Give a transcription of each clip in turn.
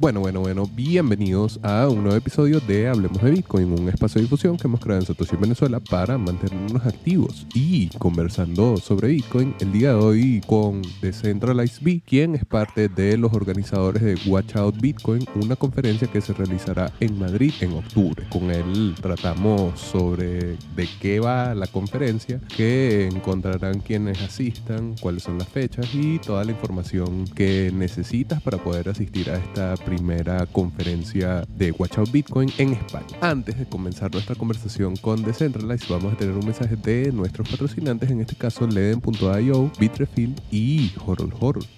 Bueno, bueno, bueno, bienvenidos a un nuevo episodio de Hablemos de Bitcoin, un espacio de difusión que hemos creado en Satoshi Venezuela para mantenernos activos y conversando sobre Bitcoin el día de hoy con Decentralized B, quien es parte de los organizadores de Watch Out Bitcoin, una conferencia que se realizará en Madrid en octubre. Con él tratamos sobre de qué va la conferencia, qué encontrarán quienes asistan, cuáles son las fechas y toda la información que necesitas para poder asistir a esta primera conferencia de Watch Out Bitcoin en España. Antes de comenzar nuestra conversación con Decentralized, vamos a tener un mensaje de nuestros patrocinantes, en este caso Leden.io, Bitrefill y Horol Horol.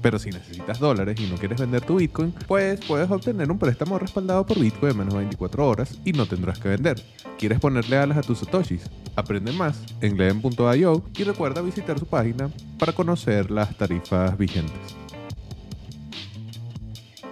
Pero si necesitas dólares y no quieres vender tu Bitcoin, pues puedes obtener un préstamo respaldado por Bitcoin en menos de 24 horas y no tendrás que vender. ¿Quieres ponerle alas a tus satoshis? Aprende más en Leden.io y recuerda visitar su página para conocer las tarifas vigentes.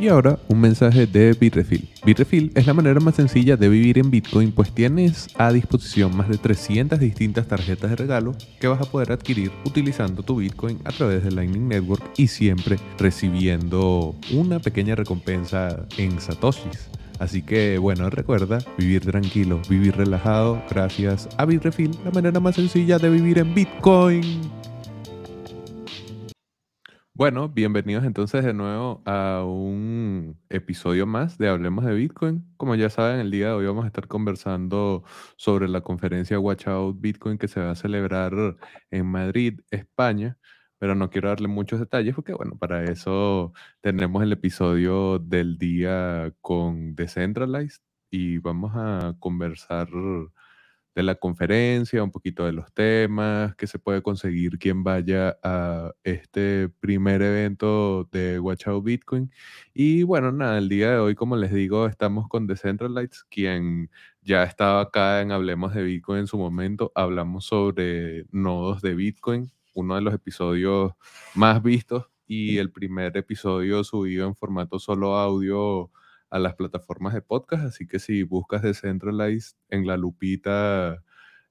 Y ahora un mensaje de Bitrefill. Bitrefill es la manera más sencilla de vivir en Bitcoin, pues tienes a disposición más de 300 distintas tarjetas de regalo que vas a poder adquirir utilizando tu Bitcoin a través de Lightning Network y siempre recibiendo una pequeña recompensa en Satoshis. Así que bueno, recuerda vivir tranquilo, vivir relajado gracias a Bitrefill, la manera más sencilla de vivir en Bitcoin. Bueno, bienvenidos entonces de nuevo a un episodio más de Hablemos de Bitcoin. Como ya saben, el día de hoy vamos a estar conversando sobre la conferencia Watch Out Bitcoin que se va a celebrar en Madrid, España, pero no quiero darle muchos detalles porque, bueno, para eso tenemos el episodio del día con Decentralized y vamos a conversar de la conferencia, un poquito de los temas, que se puede conseguir quien vaya a este primer evento de Watch Bitcoin. Y bueno, nada, el día de hoy, como les digo, estamos con Decentralized, quien ya estaba acá en Hablemos de Bitcoin en su momento. Hablamos sobre nodos de Bitcoin, uno de los episodios más vistos y el primer episodio subido en formato solo audio a las plataformas de podcast, así que si buscas Decentralized en la lupita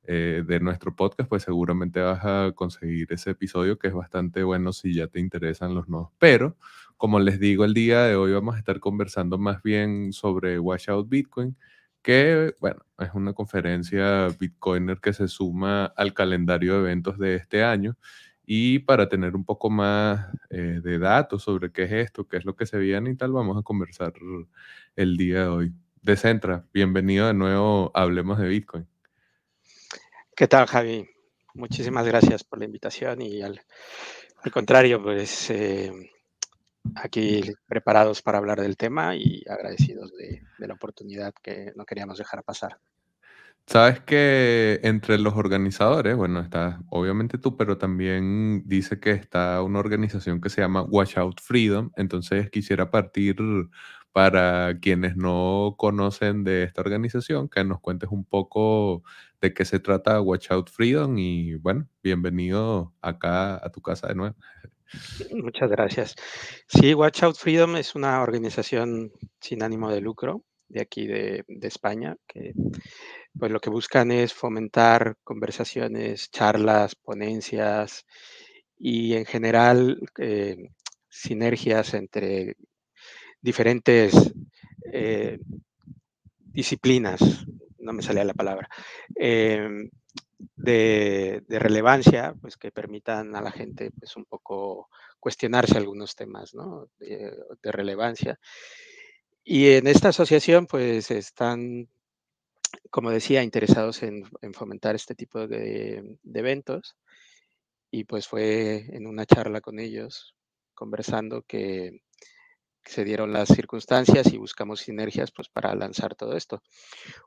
eh, de nuestro podcast, pues seguramente vas a conseguir ese episodio que es bastante bueno si ya te interesan los nodos. Pero, como les digo, el día de hoy vamos a estar conversando más bien sobre Watch Out Bitcoin, que, bueno, es una conferencia Bitcoiner que se suma al calendario de eventos de este año y para tener un poco más eh, de datos sobre qué es esto, qué es lo que se viene y tal, vamos a conversar el día de hoy. Decentra, bienvenido de nuevo Hablemos de Bitcoin. ¿Qué tal, Javi? Muchísimas gracias por la invitación y al, contrario, pues eh, aquí preparados para hablar del tema y agradecidos de la oportunidad que no queríamos dejar pasar. Sabes que entre los organizadores, bueno, está obviamente tú, pero también dice que está una organización que se llama Watch Out Freedom. Entonces quisiera partir para quienes no conocen de esta organización, que nos cuentes un poco de qué se trata Watch Out Freedom y bueno, bienvenido acá a tu casa de nuevo. Muchas gracias. Sí, Watch Out Freedom es una organización sin ánimo de lucro de aquí de, España que pues lo que buscan es fomentar conversaciones, charlas, ponencias y en general eh, sinergias entre diferentes eh, disciplinas, no me salía la palabra, em, de, relevancia, pues que permitan a la gente pues un poco cuestionarse algunos temas de, de relevancia. Y en esta asociación, pues están, como decía, interesados en, en fomentar este tipo de, de eventos. Y pues fue en una charla con ellos, conversando, que se dieron las circunstancias y buscamos sinergias pues para lanzar todo esto.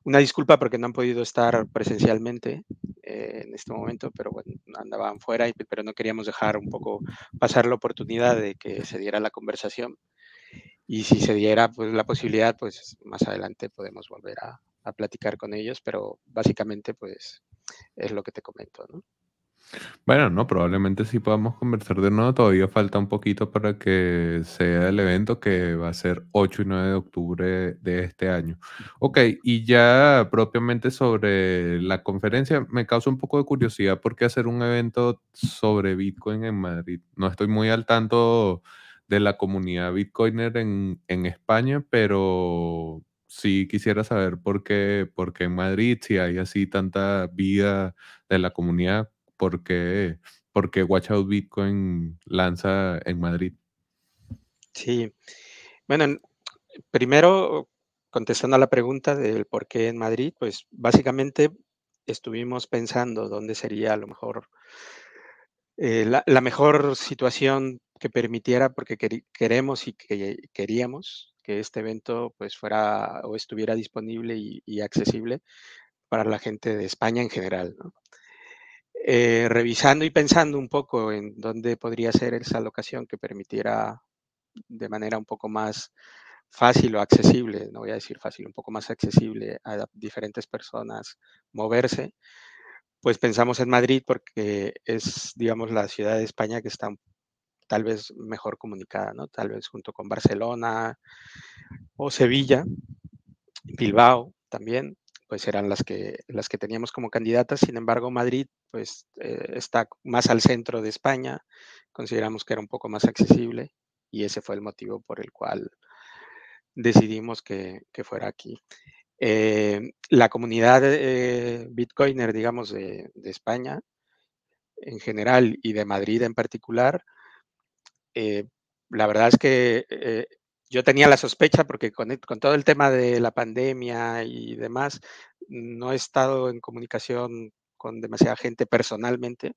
Una disculpa porque no han podido estar presencialmente eh, en este momento, pero bueno, andaban fuera, y, pero no queríamos dejar un poco pasar la oportunidad de que se diera la conversación. Y si se diera pues, la posibilidad, pues más adelante podemos volver a, a platicar con ellos, pero básicamente pues es lo que te comento, ¿no? Bueno, no, probablemente sí podamos conversar de nuevo. Todavía falta un poquito para que sea el evento que va a ser 8 y 9 de octubre de este año. Ok, y ya propiamente sobre la conferencia, me causa un poco de curiosidad por qué hacer un evento sobre Bitcoin en Madrid. No estoy muy al tanto de la comunidad Bitcoiner en, en España, pero sí quisiera saber por qué, por qué en Madrid, si hay así tanta vida de la comunidad por qué, por Watch Out Bitcoin lanza en Madrid. Sí, bueno, en- primero contestando a la pregunta del por qué en Madrid, pues básicamente estuvimos pensando dónde sería a lo mejor eh, la, mejor situación que permitiera, porque queri- queremos y que queríamos que este evento pues fuera o estuviera disponible y, accesible para la gente de España en general. Eh, revisando y pensando un poco en dónde podría ser esa locación que permitiera de manera un poco más fácil o accesible, no voy a decir fácil, un poco más accesible a diferentes personas moverse, pues pensamos en Madrid porque es, digamos, la ciudad de España que está tal vez mejor comunicada, ¿no? Tal vez junto con Barcelona o Sevilla, Bilbao también, pues eran las que, las que teníamos como candidatas. Sin embargo, Madrid, pues eh, está más al centro de España, consideramos que era un poco más accesible y ese fue el motivo por el cual decidimos que, que fuera aquí. Eh, la comunidad eh, bitcoiner, digamos, de, de, España en general y de Madrid en particular, eh, la verdad es que eh, yo tenía la sospecha, porque con, con, todo el tema de la pandemia y demás, no he estado en comunicación con demasiada gente personalmente,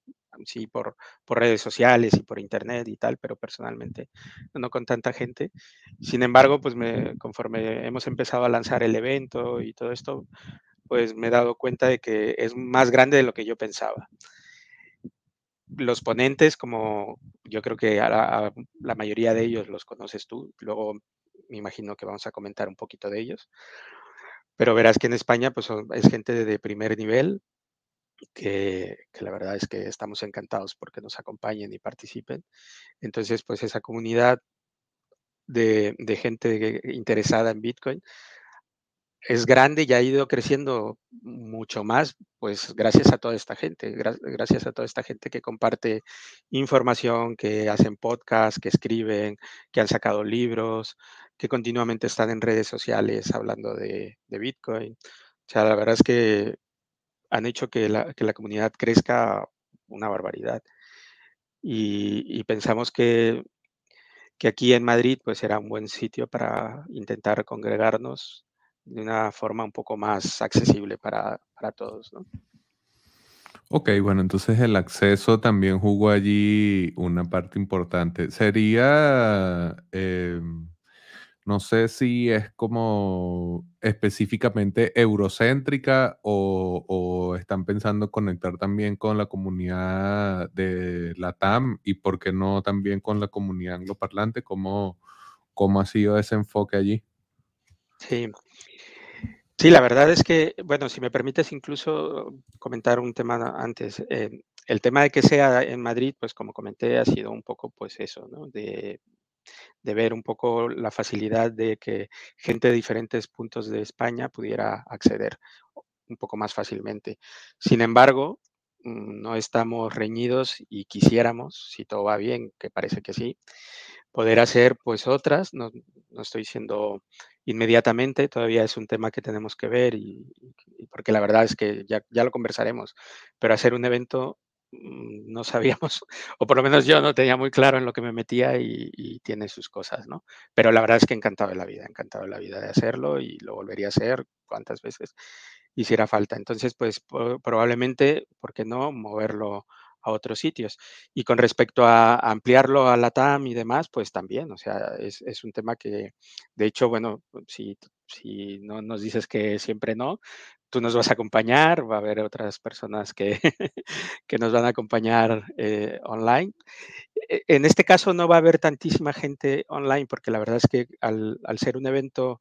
sí por, por, redes sociales y por internet y tal, pero personalmente no con tanta gente. Sin embargo, pues me, conforme hemos empezado a lanzar el evento y todo esto, pues me he dado cuenta de que es más grande de lo que yo pensaba. Los ponentes, como yo creo que a la, mayoría de ellos los conoces tú, luego me imagino que vamos a comentar un poquito de ellos, pero verás que en España pues es gente de primer nivel, que, la verdad es que estamos encantados porque nos acompañen y participen. Entonces, pues esa comunidad de, de gente interesada en Bitcoin es grande y ha ido creciendo mucho más, pues gracias a toda esta gente, gra gracias a toda esta gente que comparte información, que hacen podcasts, que escriben, que han sacado libros, que continuamente están en redes sociales hablando de, de Bitcoin. O sea, la verdad es que han hecho que la, que la comunidad crezca una barbaridad. Y, y pensamos que, que, aquí en Madrid pues era un buen sitio para intentar congregarnos de una forma un poco más accesible para, para todos. ¿no? Ok, bueno, entonces el acceso también jugó allí una parte importante. Sería... Eh, no sé si es como específicamente eurocéntrica o, o, están pensando conectar también con la comunidad de la TAM y por qué no también con la comunidad angloparlante. ¿Cómo, cómo ha sido ese enfoque allí? Sí. Sí, la verdad es que, bueno, si me permites incluso comentar un tema antes. Eh, el tema de que sea en Madrid, pues como comenté, ha sido un poco pues eso, ¿no? De, de ver un poco la facilidad de que gente de diferentes puntos de España pudiera acceder un poco más fácilmente. Sin embargo, mm, no estamos reñidos y quisiéramos, si todo va bien, que parece que sí, poder hacer pues otras, no, no estoy diciendo inmediatamente, todavía es un tema que tenemos que ver y, porque la verdad es que ya, ya, lo conversaremos, pero hacer un evento mm, no sabíamos, o por lo menos yo no tenía muy claro en lo que me metía y, tiene sus cosas, ¿no? Pero la verdad es que encantado de la vida, encantado de la vida de hacerlo y lo volvería a hacer cuantas veces hiciera falta. Entonces, pues probablemente, ¿por qué no? Moverlo a otros sitios. Y con respecto a ampliarlo a la TAM y demás, pues también, o sea, es, es un tema que, de hecho, bueno, si, si no nos dices que siempre no, tú nos vas a acompañar, va a haber otras personas que, que nos van a acompañar eh, online. E- En este caso no va a haber tantísima gente online porque la verdad es que al, al ser un evento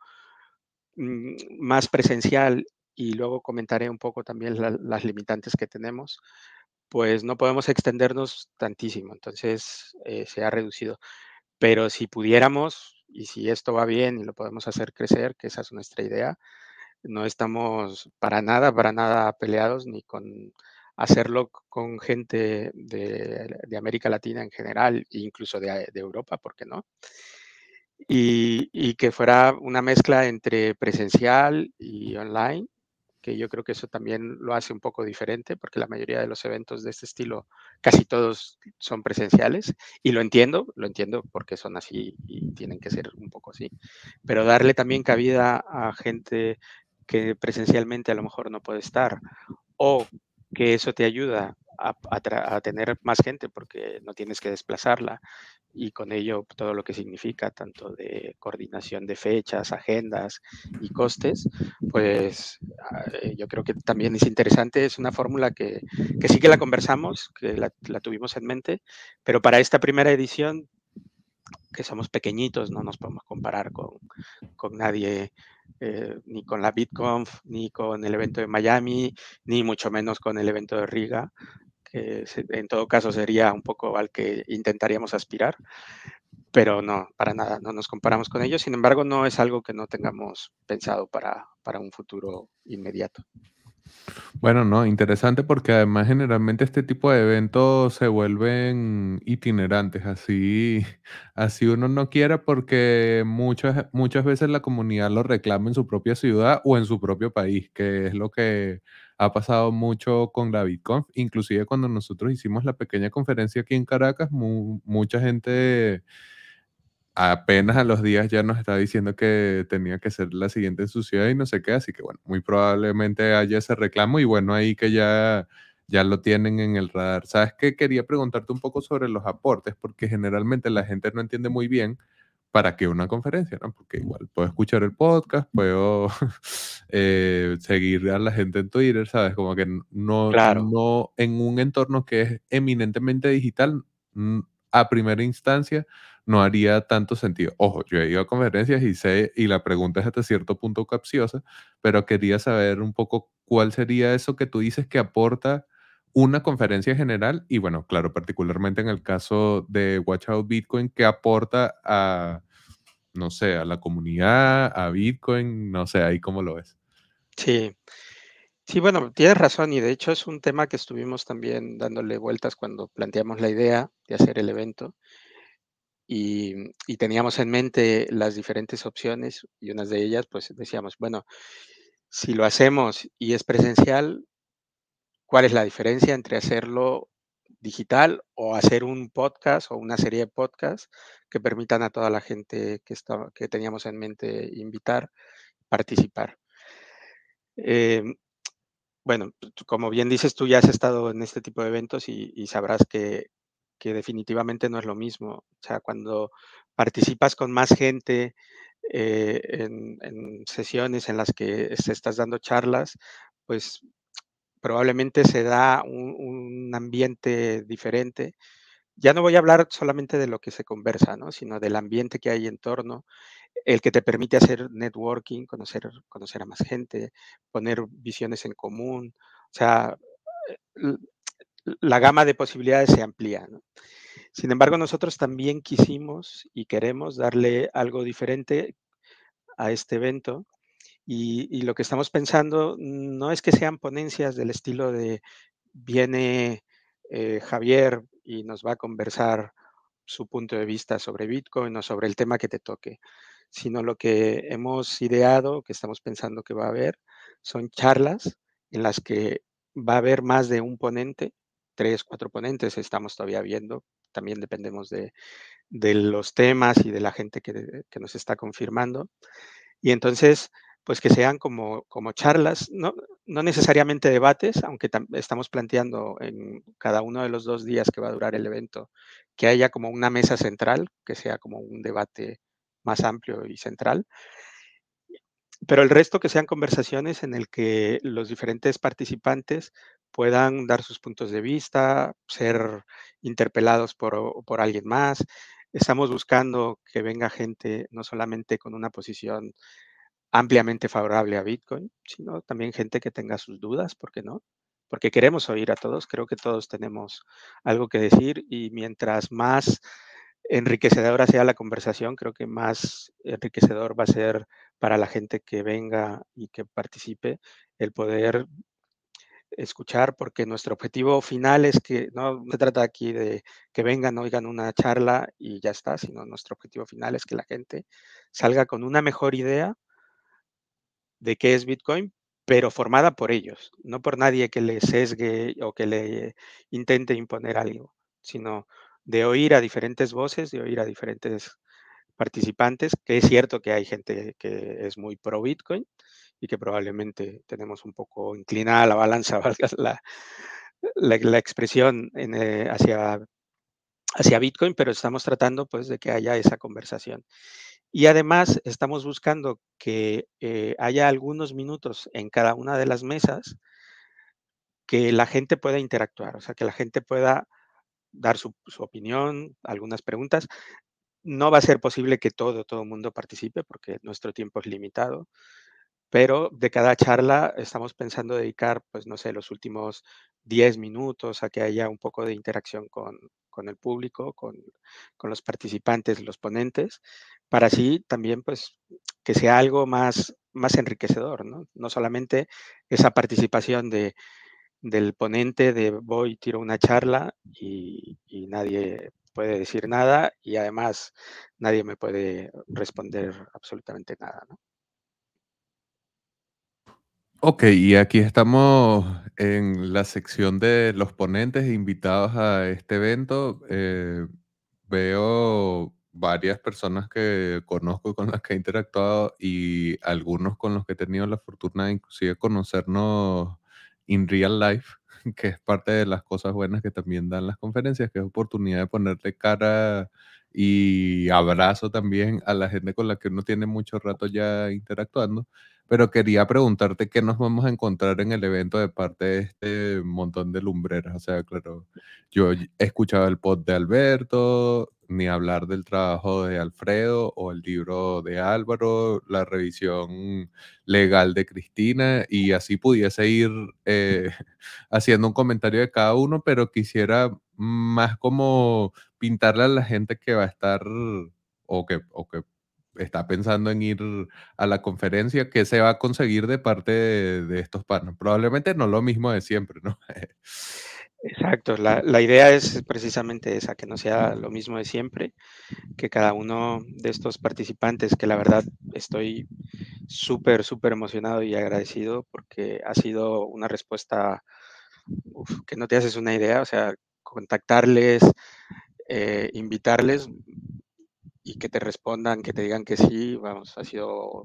mm, más presencial y luego comentaré un poco también la- las limitantes que tenemos, pues no podemos extendernos tantísimo, entonces eh, se ha reducido. Pero si pudiéramos, y si esto va bien y lo podemos hacer crecer, que esa es nuestra idea, no estamos para nada, para nada peleados ni con hacerlo con gente de, América Latina en general, incluso de, de Europa, ¿por qué no? Y, y que fuera una mezcla entre presencial y online, que yo creo que eso también lo hace un poco diferente, porque la mayoría de los eventos de este estilo, casi todos son presenciales, y lo entiendo, lo entiendo porque son así y tienen que ser un poco así, pero darle también cabida a gente que presencialmente a lo mejor no puede estar, o que eso te ayuda a, tener más gente porque no tienes que desplazarla y con ello todo lo que significa, tanto de coordinación de fechas, agendas y costes, pues ah, eh, yo creo que también es interesante, es una fórmula que, que sí que la conversamos, que la, la tuvimos en mente, pero para esta primera edición, que somos pequeñitos, no nos podemos comparar con, con nadie, eh, ni con la BitConf, ni con el evento de Miami, ni mucho menos con el evento de Riga, que en todo caso sería un poco al que intentaríamos aspirar pero no, para nada, no nos comparamos con ellos. Sin embargo, no es algo que no tengamos pensado para, para un futuro inmediato. Bueno, no, interesante porque además generalmente este tipo de eventos se vuelven itinerantes, así, así uno no quiera porque muchas, muchas veces la comunidad lo reclama en su propia ciudad o en su propio país, que es lo que ha pasado mucho con la BitConf. Inclusive cuando nosotros hicimos la pequeña conferencia aquí en Caracas, mu- mucha gente apenas a los días ya nos está diciendo que tenía que ser la siguiente en su ciudad y no sé qué, así que bueno, muy probablemente haya ese reclamo y bueno, ahí que ya, ya lo tienen en el radar. ¿Sabes qué? Quería preguntarte un poco sobre los aportes, porque generalmente la gente no entiende muy bien para qué una conferencia, ¿no? Porque igual puedo escuchar el podcast, puedo eh, seguir a la gente en Twitter, ¿sabes? Como que no, Claro, no, en un entorno que es eminentemente digital, a primera instancia, no haría tanto sentido. Ojo, yo he ido a conferencias y sé, y la pregunta es hasta cierto punto capciosa, pero quería saber un poco cuál sería eso que tú dices que aporta una conferencia general y bueno, claro, particularmente en el caso de Watch Out Bitcoin, que aporta a, no sé, a la comunidad, a Bitcoin, no sé, ahí cómo lo ves. sí. Sí, bueno, tienes razón y de hecho es un tema que estuvimos también dándole vueltas cuando planteamos la idea de hacer el evento y, y teníamos en mente las diferentes opciones y unas de ellas pues decíamos, bueno, si lo hacemos y es presencial, ¿cuál es la diferencia entre hacerlo digital o hacer un podcast o una serie de podcasts que permitan a toda la gente que, está, que teníamos en mente invitar, participar? Em, bueno, tú- como bien dices, tú ya has estado en este tipo de eventos y, y sabrás que, que definitivamente no es lo mismo. O sea, cuando participas con más gente eh, en, en sesiones en las que se estás dando charlas, pues probablemente se da un, ambiente diferente. Ya no voy a hablar solamente de lo que se conversa, ¿no? sino del ambiente que hay en torno, el que te permite hacer networking, conocer, conocer a más gente, poner visiones en común. O sea, la gama de posibilidades se amplía. Sin embargo, nosotros también quisimos y queremos darle algo diferente a este evento y, lo que estamos pensando no es que sean ponencias del estilo de viene eh, Javier y nos va a conversar su punto de vista sobre Bitcoin o sobre el tema que te toque, sino lo que hemos ideado, que estamos pensando que va a haber, son charlas en las que va a haber más de un ponente 3, 4 ponentes, estamos todavía viendo, también dependemos de de los temas y de la gente que que nos está confirmando. Y entonces, pues que sean como como charlas, no no necesariamente debates, aunque tam estamos planteando en cada uno de los 2 días que va a durar el evento, que haya como una mesa central, que sea como un debate más amplio y central. Pero el resto que sean conversaciones en el que los diferentes participantes puedan dar sus puntos de vista, ser interpelados por por alguien más. Estamos buscando que venga gente, no solamente con una posición ampliamente favorable a Bitcoin, sino también gente que tenga sus dudas, ¿por qué no? Porque queremos oír a todos, creo que todos tenemos algo que decir y mientras más enriquecedora sea la conversación, creo que más enriquecedor va a ser para la gente que venga y que participe el poder escuchar, porque nuestro objetivo final es que no se trata aquí de que vengan, oigan una charla y ya está, sino nuestro objetivo final es que la gente salga con una mejor idea de qué es Bitcoin, pero formada por ellos, no por nadie que le sesgue o que le intente imponer algo, sino de oír a diferentes voces, de oír a diferentes participantes, que es cierto que hay gente que es muy pro Bitcoin y que probablemente tenemos un poco inclinada la balanza, valga la la la expresión en, eh, hacia hacia Bitcoin, pero estamos tratando, pues, de que haya esa conversación. Y además estamos buscando que, eh, haya algunos minutos en cada una de las mesas que la gente pueda interactuar, o sea, que la gente pueda dar su opinión, algunas preguntas. No va a ser posible que todo todo mundo participe, porque nuestro tiempo es limitado, pero de cada charla estamos pensando dedicar, pues, no sé, los últimos 10 minutos a que haya un poco de interacción con con el público, con con los participantes, los ponentes, para así también, pues, que sea algo más más enriquecedor, ¿no? No solamente esa participación de del ponente de voy, tiro una charla y nadie puede decir nada, y además nadie me puede responder absolutamente nada, ¿no? Okey, y aquí estamos en la sección de los ponentes e invitados a este evento. Eh, veo varias personas que conozco, con las que he interactuado, y algunos con los que he tenido la fortuna de inclusive conocernos in real life, que es parte de las cosas buenas que también dan las conferencias, que es oportunidad de ponerle cara y abrazo también a la gente con la que uno tiene mucho rato ya interactuando. Pero quería preguntarte qué nos vamos a encontrar en el evento de parte de este montón de lumbreras. O sea, claro, yo he escuchado el pod de Alberto, ni hablar del trabajo de Alfredo o el libro de Álvaro, la revisión legal de Cristina, y así pudiese ir eh, haciendo un comentario de cada uno, pero quisiera más como pintarle a la gente que va a estar o que, o que está pensando en ir a la conferencia, ¿qué se va a conseguir de parte de, de estos panos? Probablemente no lo mismo de siempre, ¿no? Exacto, la la idea es precisamente esa, que no sea lo mismo de siempre, que cada uno de estos participantes, que la verdad estoy súper, súper emocionado y agradecido porque ha sido una respuesta, uf, que no te haces una idea, o sea, contactarles, eh, invitarles y que te respondan, que te digan que sí, vamos, ha sido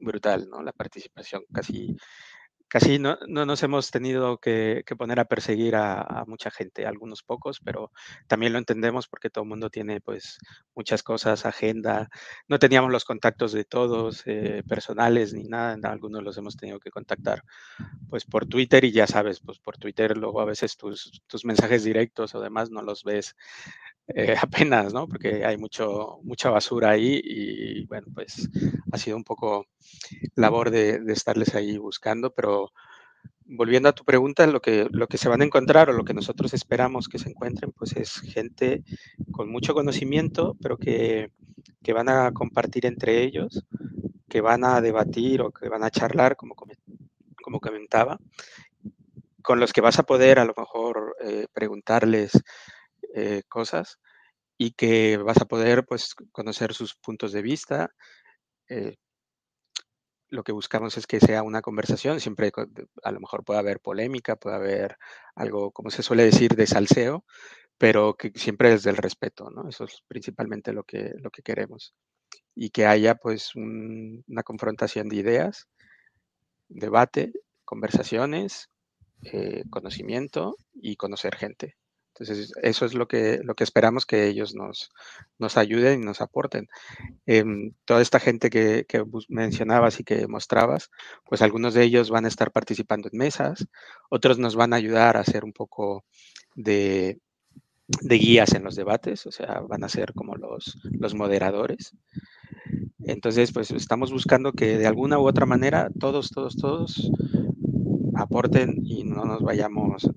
brutal, ¿no? La participación, casi casi no no nos hemos tenido que poner a perseguir a mucha gente, algunos pocos, pero también lo entendemos porque todo el mundo tiene, pues, muchas cosas, agenda. No teníamos los contactos de todos, eh, personales ni nada, algunos los hemos tenido que contactar, pues, por Twitter y ya sabes, pues, por Twitter luego a veces tus tus mensajes directos o demás no los ves, eh, apenas, ¿no? Porque hay mucho mucha basura ahí y, bueno, pues, ha sido un poco labor de de estarles ahí buscando, pero volviendo a tu pregunta, lo que lo que se van a encontrar o lo que nosotros esperamos que se encuentren, pues, es gente con mucho conocimiento, pero que que van a compartir entre ellos, que van a debatir o que van a charlar, como como comentaba, con los que vas a poder a lo mejor, eh, preguntarles, eh, cosas y que vas a poder, pues, conocer sus puntos de vista, eh lo que buscamos es que sea una conversación, siempre a lo mejor puede haber polémica, puede haber algo, como se suele decir, de salseo, pero que siempre desde el respeto, ¿no? Eso es principalmente lo que, lo que queremos. Y que haya pues una confrontación de ideas, debate, conversaciones, eh, conocimiento y conocer gente. Entonces, eso es lo que, lo que esperamos que ellos nos, nos ayuden y nos aporten. Em, toda esta gente que, que, mencionabas y que mostrabas, pues algunos de ellos van a estar participando en mesas, otros nos van a ayudar a hacer un poco de, de guías en los debates, o sea, van a ser como los, los moderadores. Entonces, pues estamos buscando que de alguna u otra manera todos, todos, todos aporten y no nos vayamos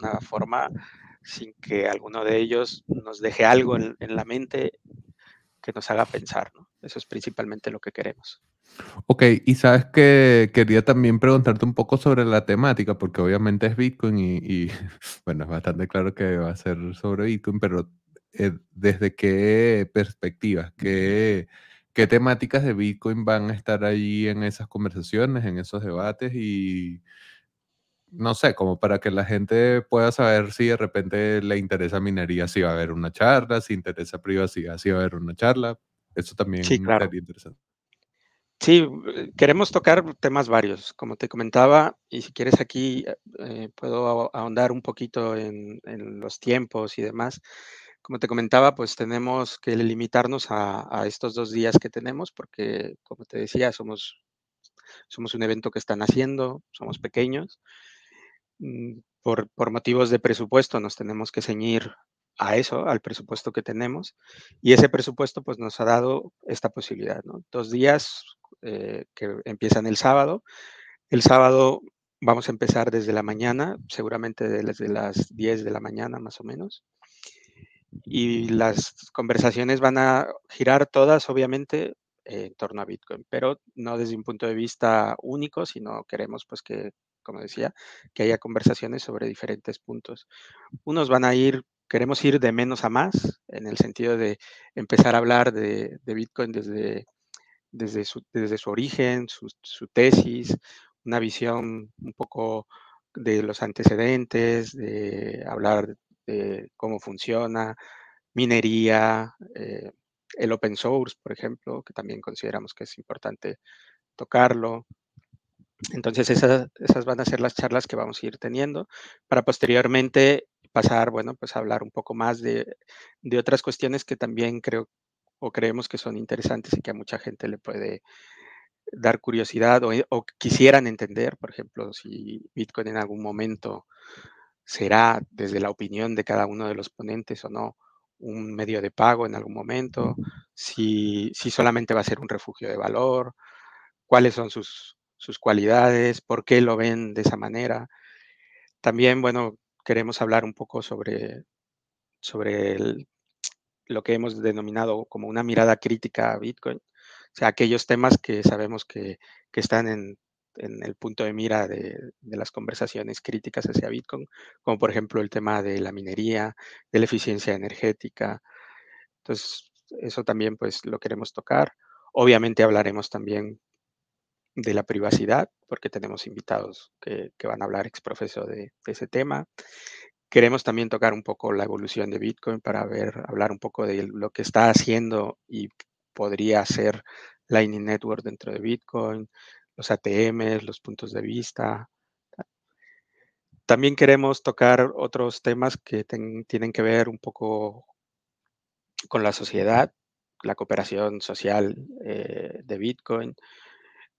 ninguna forma sin que alguno de ellos nos deje algo en, en la mente que nos haga pensar, ¿no? Eso es principalmente lo que queremos. Ok, y sabes que quería también preguntarte un poco sobre la temática, porque obviamente es Bitcoin y, y, bueno, es bastante claro que va a ser sobre Bitcoin, pero eh, ¿desde qué perspectivas, qué, qué temáticas de Bitcoin van a estar ahí en esas conversaciones, en esos debates y no sé, como para que la gente pueda saber si de repente le interesa minería, si va a haber una charla, si interesa privacidad, si va a haber una charla. Eso también Sí, claro. sería interesante. Sí, eh, queremos tocar temas varios, como te comentaba, y si quieres aquí eh, puedo ahondar un poquito en, en, los tiempos y demás. Como te comentaba, pues tenemos que limitarnos a, a, estos dos días que tenemos, porque como te decía, somos, somos un evento que están haciendo, somos pequeños. Mm, por, por motivos de presupuesto nos tenemos que ceñir a eso, al presupuesto que tenemos, y ese presupuesto pues nos ha dado esta posibilidad. Dos días eh, que empiezan el sábado. El sábado vamos a empezar desde la mañana, seguramente desde las 10 de la mañana más o menos. Y las conversaciones van a girar todas, obviamente, en torno a Bitcoin, pero no desde un punto de vista único, sino queremos, pues, que, como decía, que haya conversaciones sobre diferentes puntos. Unos van a ir, queremos ir de menos a más, en el sentido de empezar a hablar de, de Bitcoin desde desde su, desde su origen, su, tesis, una visión un poco de los antecedentes, de hablar de cómo funciona, minería, eh, el open source, por ejemplo, que también consideramos que es importante tocarlo. Entonces esas, esas van a ser las charlas que vamos a ir teniendo para posteriormente pasar, bueno, pues a hablar un poco más de, de otras cuestiones que también creo o creemos que son interesantes y que a mucha gente le puede dar curiosidad o, o, quisieran entender, por ejemplo, si Bitcoin en algún momento será, desde la opinión de cada uno de los ponentes o no, un medio de pago en algún momento, si, si solamente va a ser un refugio de valor, cuáles son sus, sus cualidades, por qué lo ven de esa manera. También, bueno, queremos hablar un poco sobre, sobre lo que hemos denominado como una mirada crítica a Bitcoin, o sea, aquellos temas que sabemos que, que están en, en, el punto de mira de, de, las conversaciones críticas hacia Bitcoin, como por ejemplo el tema de la minería, de la eficiencia energética. Entonces, eso también pues lo queremos tocar. Obviamente hablaremos también de la privacidad, porque tenemos invitados que, que van a hablar exprofeso de, de ese tema. Queremos también tocar un poco la evolución de Bitcoin para ver, hablar un poco de lo que está haciendo y podría ser Lightning Network dentro de Bitcoin, los ATMs, los puntos de vista. También queremos tocar otros temas que tienen que ver un poco con la sociedad, la cooperación social eh, de Bitcoin,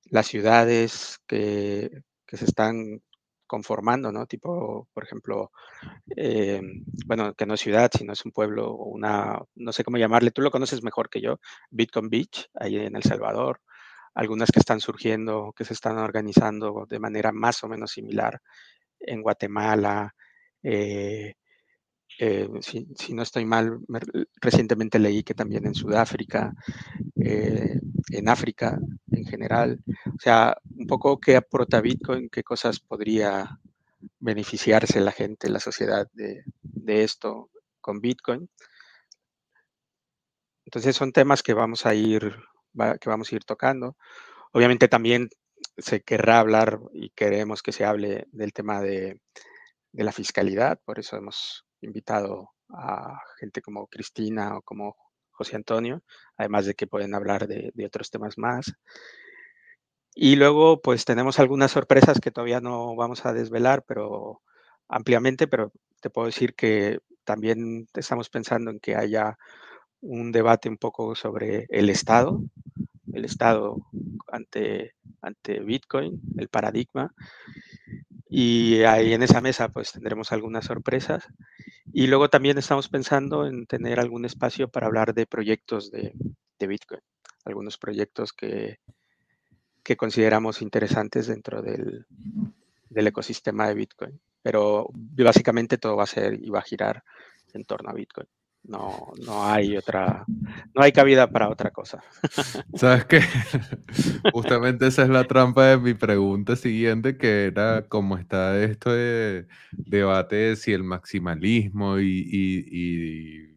las ciudades que, que se están conformando, ¿no? Tipo, por ejemplo, eh, bueno, que no es ciudad, sino es un pueblo una, no sé cómo llamarle, tú lo conoces mejor que yo, Bitcoin Beach, ahí en El Salvador, algunas que están surgiendo, que se están organizando de manera más o menos similar en Guatemala. Eh, eh, si, no estoy mal, me, recientemente leí que también en Sudáfrica, eh, en África en general, o sea, un poco qué aporta Bitcoin, qué cosas podría beneficiarse la gente, la sociedad de, esto con Bitcoin. Entonces son temas que vamos a ir, que vamos a ir tocando. obviamente también se querrá hablar y queremos que se hable del tema de la fiscalidad, por eso hemos invitado a gente como Cristina o como José Antonio, además de que pueden hablar de, de otros temas más. Y luego, pues tenemos algunas sorpresas que todavía no vamos a desvelar, pero ampliamente, pero te puedo decir que también estamos pensando en que haya un debate un poco sobre el Estado, el Estado ante, ante Bitcoin, el paradigma. Y ahí en esa mesa pues tendremos algunas sorpresas. Y luego también estamos pensando en tener algún espacio para hablar de proyectos de, de Bitcoin, algunos proyectos que, que consideramos interesantes dentro del, del, ecosistema de Bitcoin. Pero básicamente todo va a ser y va a girar en torno a Bitcoin. No, no hay otra, no hay cabida para otra cosa. ¿Sabes qué? Justamente esa es la trampa de mi pregunta siguiente, que era cómo está esto de debate si el maximalismo y, y, y,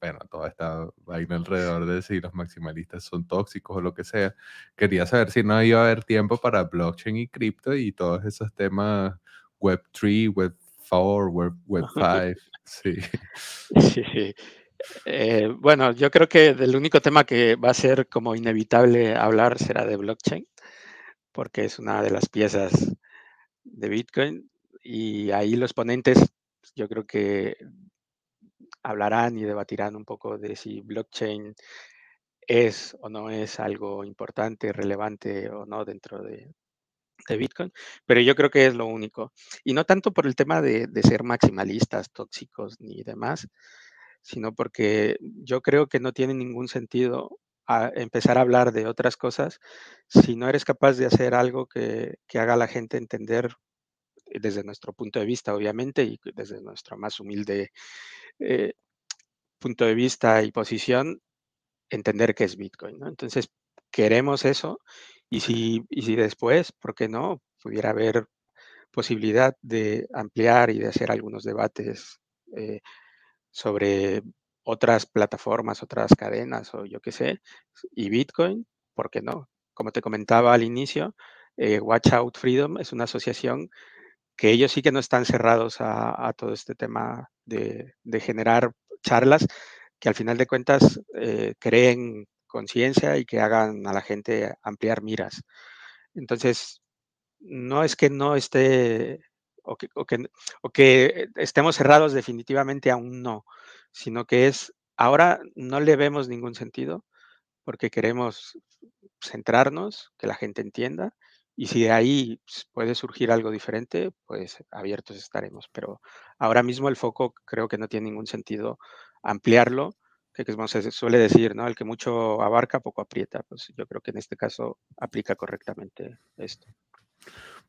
bueno, toda esta vaina alrededor de si los maximalistas son tóxicos o lo que sea. Quería saber si no iba a haber tiempo para blockchain y cripto y todos esos temas Web3, Web4, Web, Web5. Sí. Sí. Eh, bueno, yo creo que el único tema que va a ser como inevitable hablar será de blockchain, porque es una de las piezas de Bitcoin y ahí los ponentes yo creo que hablarán y debatirán un poco de si blockchain es o no es algo importante, relevante o no dentro de, de Bitcoin, pero yo creo que es lo único. Y no tanto por el tema de, de, ser maximalistas, tóxicos ni demás, sino porque yo creo que no tiene ningún sentido empezar a hablar de otras cosas si no eres capaz de hacer algo que, que haga la gente entender desde nuestro punto de vista, obviamente, y desde nuestro más humilde eh, punto de vista y posición, entender qué es Bitcoin. Entonces, queremos eso y si, y si después, ¿por qué no? Pudiera haber posibilidad de ampliar y de hacer algunos debates eh, sobre otras plataformas, otras cadenas o yo qué sé, y Bitcoin, ¿por qué no? Como te comentaba al inicio, eh, Watch Out Freedom es una asociación que ellos sí que no están cerrados a, todo este tema de, de, generar charlas que al final de cuentas eh, creen conciencia y que hagan a la gente ampliar miras. Entonces, no es que no esté o que, estemos cerrados definitivamente aún no, sino que es ahora no le vemos ningún sentido porque queremos centrarnos, que la gente entienda y si de ahí puede surgir algo diferente, pues abiertos estaremos. Pero ahora mismo el foco creo que no tiene ningún sentido ampliarlo, que como se suele decir, ¿no? El que mucho abarca, poco aprieta. Pues yo creo que en este caso aplica correctamente esto.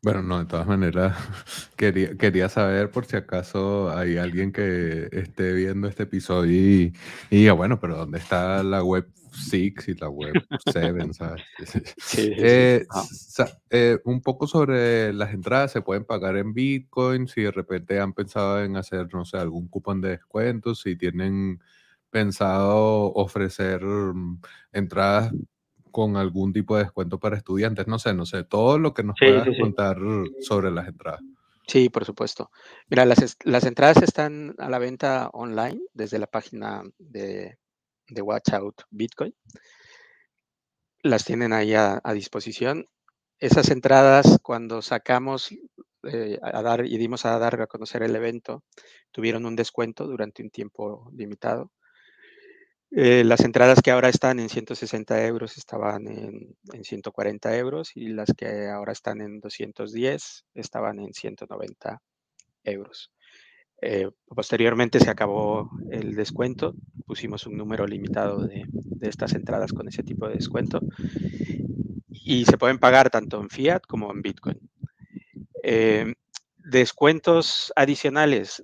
Bueno, no, de todas maneras, quería, quería saber por si acaso hay alguien que esté viendo este episodio y, y diga, bueno, pero ¿dónde está la web 6 y la web 7? ¿sabes? Sí, Eh, Ah, eh, un poco sobre las entradas, se pueden pagar en Bitcoin, si de repente han pensado en hacer, no sé, algún cupón de descuento, si tienen pensado ofrecer mm, entradas con algún tipo de descuento para estudiantes, no sé, no sé, todo lo que nos Sí, puedas sí, sí. contar sobre las entradas. Sí, por supuesto. Mira, las, las entradas están a la venta online desde la página de, de Watch Out Bitcoin. Las tienen ahí a, a disposición. Esas entradas, cuando sacamos eh, a dar y dimos a dar a conocer el evento, tuvieron un descuento durante un tiempo limitado. Eh, las entradas que ahora están en 160 euros estaban en, en 140 euros y las que ahora están en 210 estaban en 190 euros. Eh, posteriormente se acabó el descuento, pusimos un número limitado de, de, estas entradas con ese tipo de descuento y se pueden pagar tanto en fiat como en Bitcoin. Eh, descuentos adicionales,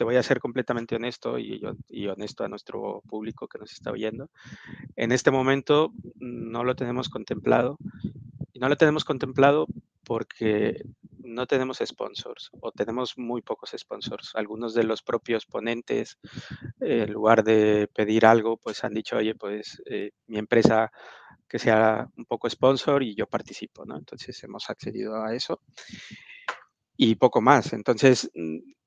te voy a ser completamente honesto y, y, honesto a nuestro público que nos está oyendo. En este momento no lo tenemos contemplado y no lo tenemos contemplado porque no tenemos sponsors o tenemos muy pocos sponsors. Algunos de los propios ponentes, eh, en lugar de pedir algo, pues han dicho, oye, pues eh, mi empresa que sea un poco sponsor y yo participo, ¿no? Entonces hemos accedido a eso y poco más. Entonces, mm,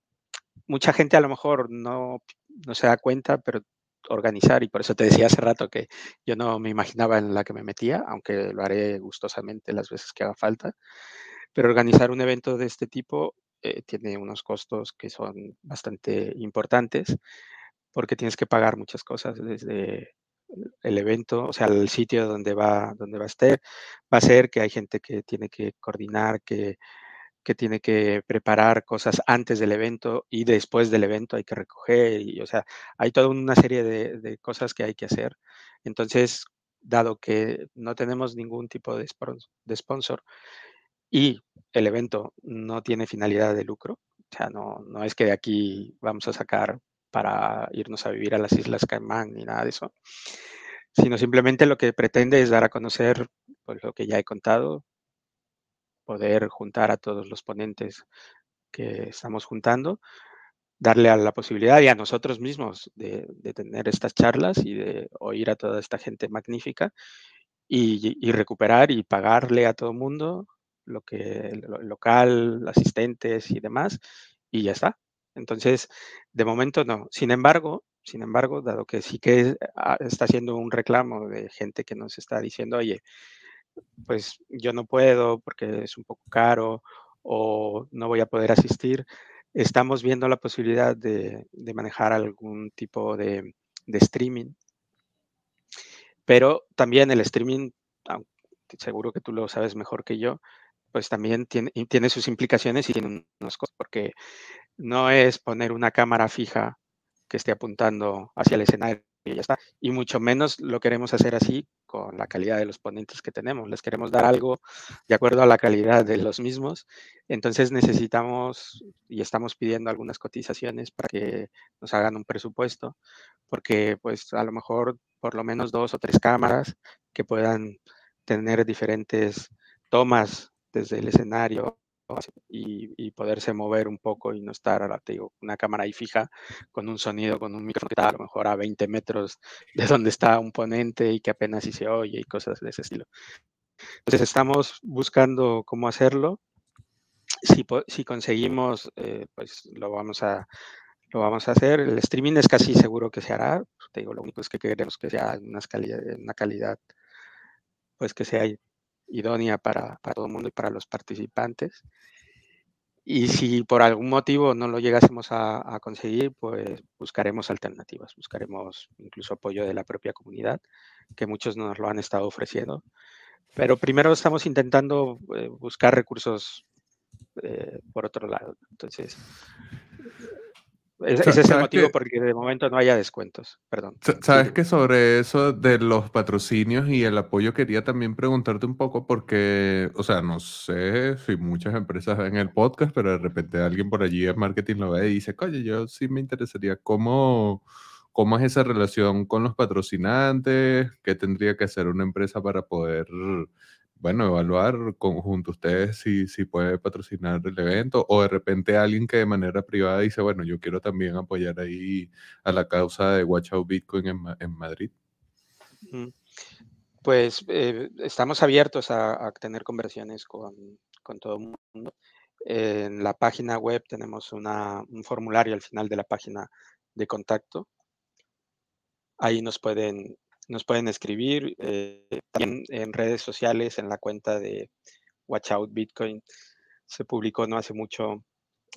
mucha gente a lo mejor no, no se da cuenta, pero organizar, y por eso te decía hace rato que yo no me imaginaba en la que me metía, aunque lo haré gustosamente las veces que haga falta, pero organizar un evento de este tipo eh, tiene unos costos que son bastante importantes, porque tienes que pagar muchas cosas desde el evento, o sea, el sitio donde va, donde va a estar, va a ser que hay gente que tiene que coordinar, que que tiene que preparar cosas antes del evento y después del evento hay que recoger, y, o sea, hay toda una serie de, cosas que hay que hacer. Entonces, dado que no tenemos ningún tipo de, de sponsor y el evento no tiene finalidad de lucro, o sea, no, no es que de aquí vamos a sacar para irnos a vivir a las Islas Caimán ni nada de eso, sino simplemente lo que pretende es dar a conocer pues, lo que ya he contado, poder juntar a todos los ponentes que estamos juntando, darle a la posibilidad y a nosotros mismos de, tener estas charlas y de oír a toda esta gente magnífica y, recuperar y pagarle a todo el mundo lo que local, asistentes y demás, y ya está. Entonces, de momento no. Sin embargo, sin embargo, dado que sí que ah, está haciendo un reclamo de gente que nos está diciendo, oye, pues yo no puedo porque es un poco caro o no voy a poder asistir, estamos viendo la posibilidad de, manejar algún tipo de, streaming. Pero también el streaming, seguro que tú lo sabes mejor que yo, pues también tiene, tiene sus implicaciones y tiene unas cosas, porque no es poner una cámara fija que esté apuntando hacia el escenario y ya está. Y mucho menos lo queremos hacer así con la calidad de los ponentes que tenemos. Les queremos dar algo de acuerdo a la calidad de los mismos. Entonces necesitamos y estamos pidiendo algunas cotizaciones para que nos hagan un presupuesto, porque pues a lo mejor por lo menos dos o tres cámaras que puedan tener diferentes tomas desde el escenario y, poderse mover un poco y no estar, ahora te digo, una cámara ahí fija con un sonido, con un micrófono que está a lo mejor a 20 metros de donde está un ponente y que apenas si se oye y cosas de ese estilo. Entonces estamos buscando cómo hacerlo. Si, si conseguimos, eh, pues lo vamos a lo vamos a hacer. El streaming es casi seguro que se hará. Te digo, lo único es que queremos que sea una calidad, una calidad pues que sea idónea para, para todo el mundo y para los participantes. Y si por algún motivo no lo llegásemos a, conseguir, pues buscaremos alternativas, buscaremos incluso apoyo de la propia comunidad, que muchos nos lo han estado ofreciendo. Pero primero estamos intentando eh, buscar recursos eh, por otro lado. Entonces, ese es el motivo porque de momento no haya descuentos. Perdón. Sabes que sobre eso de los patrocinios y el apoyo quería también preguntarte un poco porque, o sea, no sé si muchas empresas ven el podcast, pero de repente alguien por allí en marketing lo ve y dice, oye, yo sí me interesaría cómo, cómo es esa relación con los patrocinantes, qué tendría que hacer una empresa para poder bueno, evaluar conjunto ustedes si, si puede patrocinar el evento o de repente alguien que de manera privada dice, bueno, yo quiero también apoyar ahí a la causa de Watch Out Bitcoin en, Madrid. Pues eh, estamos abiertos a, tener conversiones con, todo el mundo. En la página web tenemos un formulario al final de la página de contacto. Ahí nos pueden nos pueden escribir eh, también en redes sociales, en la cuenta de Watch Out Bitcoin. Se publicó no hace mucho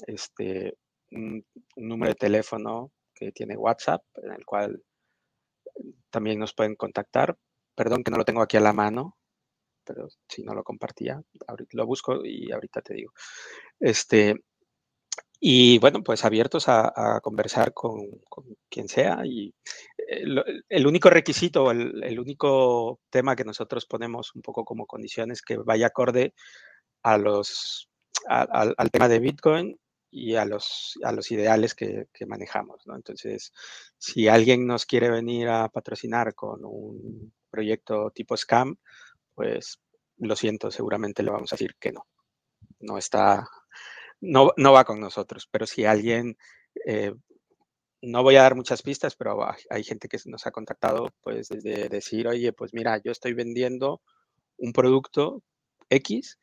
este, un, número de teléfono que tiene WhatsApp, en el cual también nos pueden contactar. Perdón que no lo tengo aquí a la mano, pero si no lo compartía, ahorita lo busco y ahorita te digo. Este, y bueno, pues abiertos a, conversar con, quien sea. Y el, único requisito, el, único tema que nosotros ponemos un poco como condición es que vaya acorde a los, al tema de Bitcoin y a los, a los ideales que, que manejamos. Entonces, si alguien nos quiere venir a patrocinar con un proyecto tipo scam, pues lo siento, seguramente le vamos a decir que no. No está no, no va con nosotros, pero si alguien eh, no voy a dar muchas pistas, pero hay, gente que nos ha contactado, pues, desde decir, oye, pues mira, yo estoy vendiendo un producto X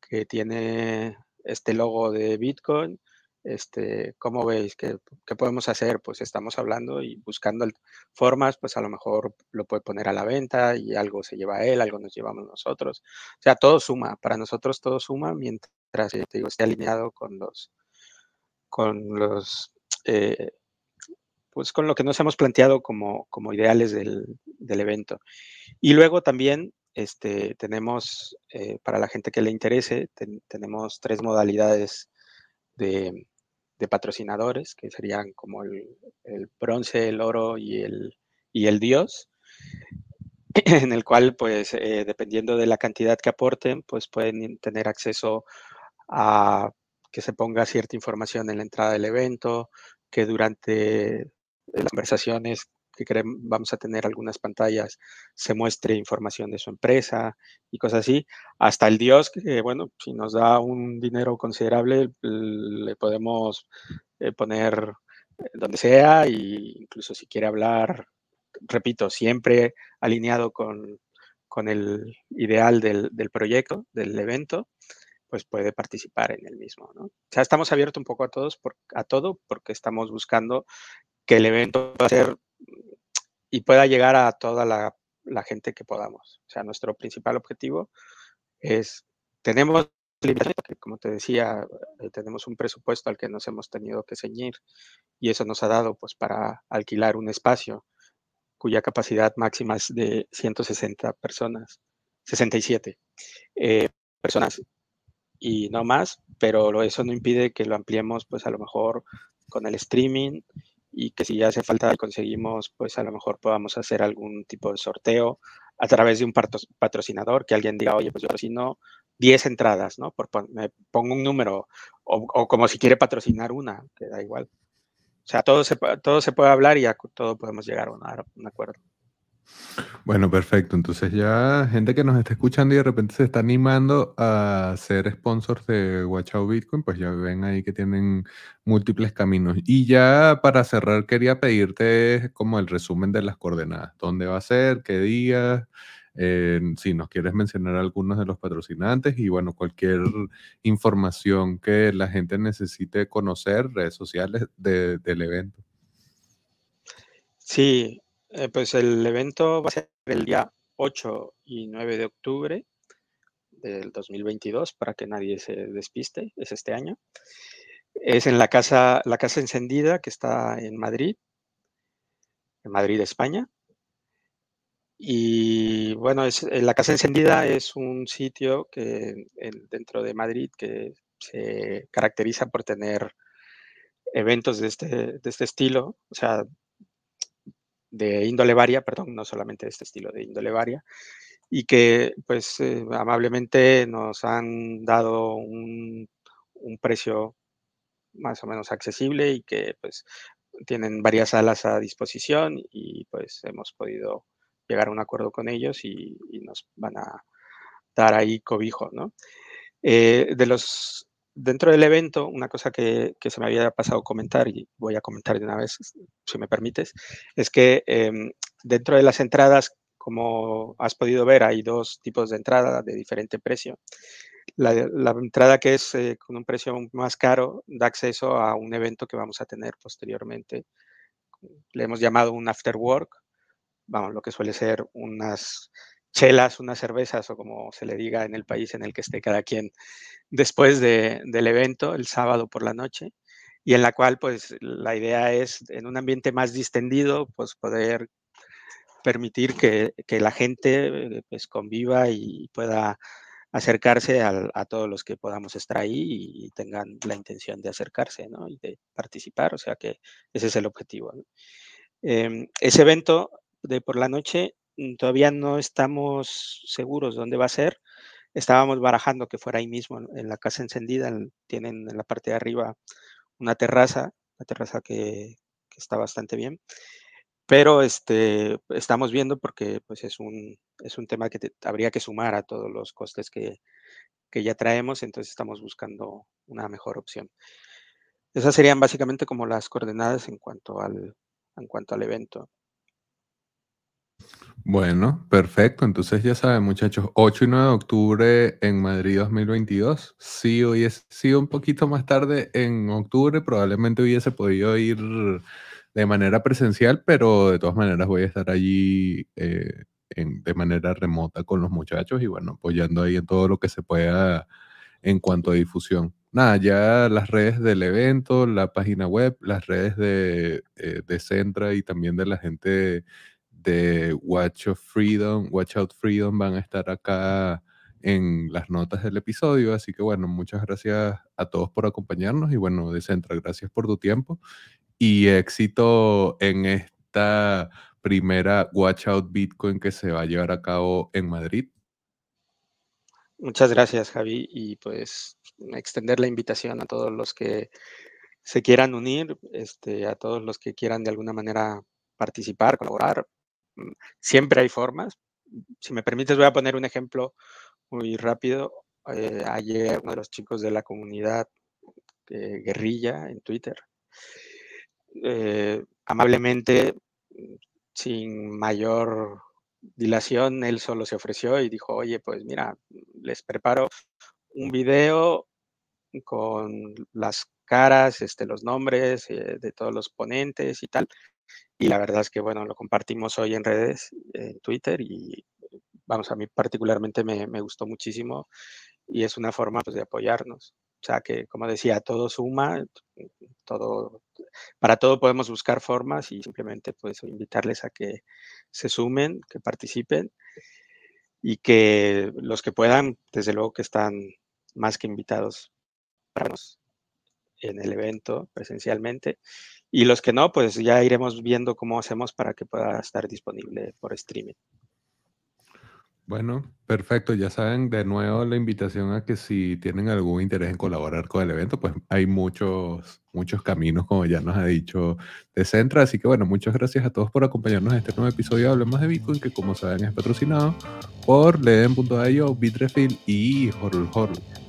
que tiene este logo de Bitcoin, este, ¿cómo veis? ¿Qué, qué podemos hacer? Pues estamos hablando y buscando formas, pues a lo mejor lo puede poner a la venta y algo se lleva a él, algo nos llevamos nosotros. O sea, todo suma, para nosotros todo suma mientras, eh, te digo, esté alineado con los, con los, eh, pues con lo que nos hemos planteado como, como ideales del, del evento. Y luego también este, tenemos, eh, para la gente que le interese, ten- tenemos tres modalidades de, de patrocinadores, que serían como el, el bronce, el oro y el, y el dios, en el cual, pues, eh, dependiendo de la cantidad que aporten, pues pueden tener acceso a que se ponga cierta información en la entrada del evento, que durante las conversaciones que queremos, vamos a tener algunas pantallas, se muestre información de su empresa y cosas así, hasta el Dios, que bueno, si nos da un dinero considerable, le podemos eh, poner donde sea, y incluso si quiere hablar, repito, siempre alineado con, con el ideal del, del proyecto, del evento, pues puede participar en el mismo. O sea, estamos abiertos un poco a todos, a todo, porque estamos buscando que el evento pueda ser y pueda llegar a toda la, gente que podamos. O sea, nuestro principal objetivo es, tenemos como te decía, eh, tenemos un presupuesto al que nos hemos tenido que ceñir y eso nos ha dado pues para alquilar un espacio cuya capacidad máxima es de 160 personas, 67 eh, personas y no más, pero eso no impide que lo ampliemos pues a lo mejor con el streaming y que si ya hace falta conseguimos, pues a lo mejor podamos hacer algún tipo de sorteo a través de un patrocinador, que alguien diga, oye, pues yo patrocino 10 entradas, ¿no? Por, me pongo un número, o, como si quiere patrocinar una, que da igual. O sea, todo se, todo se puede hablar y a todo podemos llegar a un acuerdo. Bueno, perfecto. Entonces ya gente que nos está escuchando y de repente se está animando a ser sponsors de Out Bitcoin, pues ya ven ahí que tienen múltiples caminos. Y ya para cerrar quería pedirte como el resumen de las coordenadas. ¿Dónde va a ser? ¿Qué día? Eh, si nos quieres mencionar algunos de los patrocinantes y bueno, cualquier información que la gente necesite conocer, redes sociales de, del evento. Sí, eh, pues el evento va a ser el día 8 y 9 de octubre del 2022, para que nadie se despiste, es este año. Es en la casa, la casa encendida que está en Madrid, en Madrid, España. Y bueno, es, la casa encendida es un sitio que en, dentro de Madrid que se caracteriza por tener eventos de este, de este estilo, o sea, de índole varia, perdón, no solamente de este estilo, de índole varia, y que pues eh, amablemente nos han dado un, precio más o menos accesible y que pues tienen varias salas a disposición y pues hemos podido llegar a un acuerdo con ellos y, y nos van a dar ahí cobijo, ¿no? Eh, de los dentro del evento, una cosa que, que, se me había pasado comentar y voy a comentar de una vez, si me permites, es que eh, dentro de las entradas, como has podido ver, hay dos tipos de entrada de diferente precio. La, la entrada que es eh, con un precio más caro da acceso a un evento que vamos a tener posteriormente. Le hemos llamado un after work, vamos, lo que suele ser unas chelas, unas cervezas o como se le diga en el país en el que esté cada quien después de, del evento, el sábado por la noche, y en la cual pues la idea es en un ambiente más distendido, pues poder permitir que, que la gente pues conviva y pueda acercarse a, a, todos los que podamos estar ahí y, tengan la intención de acercarse ¿no? y de participar, o sea que ese es el objetivo. Eh, ese evento de por la noche todavía no estamos seguros dónde va a ser. Estábamos barajando que fuera ahí mismo, en la casa encendida. Tienen en la parte de arriba una terraza, una terraza que, está bastante bien. Pero este, estamos viendo porque pues, es, un, es un tema que habría que sumar a todos los costes que, que ya traemos, entonces estamos buscando una mejor opción. Esas serían básicamente como las coordenadas en cuanto al en cuanto al evento. Bueno, perfecto. Entonces ya saben, muchachos, 8 y 9 de octubre en Madrid 2022. Sí, hubiese sido un poquito más tarde en octubre, probablemente hubiese podido ir de manera presencial, pero de todas maneras voy a estar allí eh, en- de manera remota con los muchachos y bueno, apoyando ahí en todo lo que se pueda en cuanto a difusión. Nada, ya las redes del evento, la página web, las redes de, eh, de Centra y también de la gente de Watch of Freedom, Watch Out Freedom van a estar acá en las notas del episodio. Así que bueno, muchas gracias a todos por acompañarnos y bueno, de Centra, gracias por tu tiempo y éxito en esta primera Watch Out Bitcoin que se va a llevar a cabo en Madrid. Muchas gracias, Javi, y pues extender la invitación a todos los que se quieran unir, este, a todos los que quieran de alguna manera participar, colaborar. Mm, Siempre hay formas. Si me permites, voy a poner un ejemplo muy rápido. Eh, ayer uno de los chicos de la comunidad eh, guerrilla en Twitter, eh, amablemente, mm, sin mayor dilación, él solo se ofreció y dijo, oye, pues mira, les preparo un video con las caras, este, los nombres de todos los ponentes y tal. Y la verdad es que, bueno, lo compartimos hoy en redes, en Twitter, y vamos, a mí particularmente me, me gustó muchísimo y es una forma pues, de apoyarnos. O sea que, como decía, todo suma, todo, para todo podemos buscar formas y simplemente pues invitarles a que se sumen, que participen y que los que puedan, desde luego que están más que invitados para en el evento presencialmente. Y los que no, pues ya iremos viendo cómo hacemos para que pueda estar disponible por streaming. Bueno, perfecto. Ya saben de nuevo la invitación a que si tienen algún interés en colaborar con el evento, pues hay muchos, muchos caminos, como ya nos ha dicho de Centra. Así que bueno, muchas gracias a todos por acompañarnos en este nuevo episodio de Hablemos de Bitcoin, que como saben es patrocinado por Leden.io, Bitrefill y Horror Horror.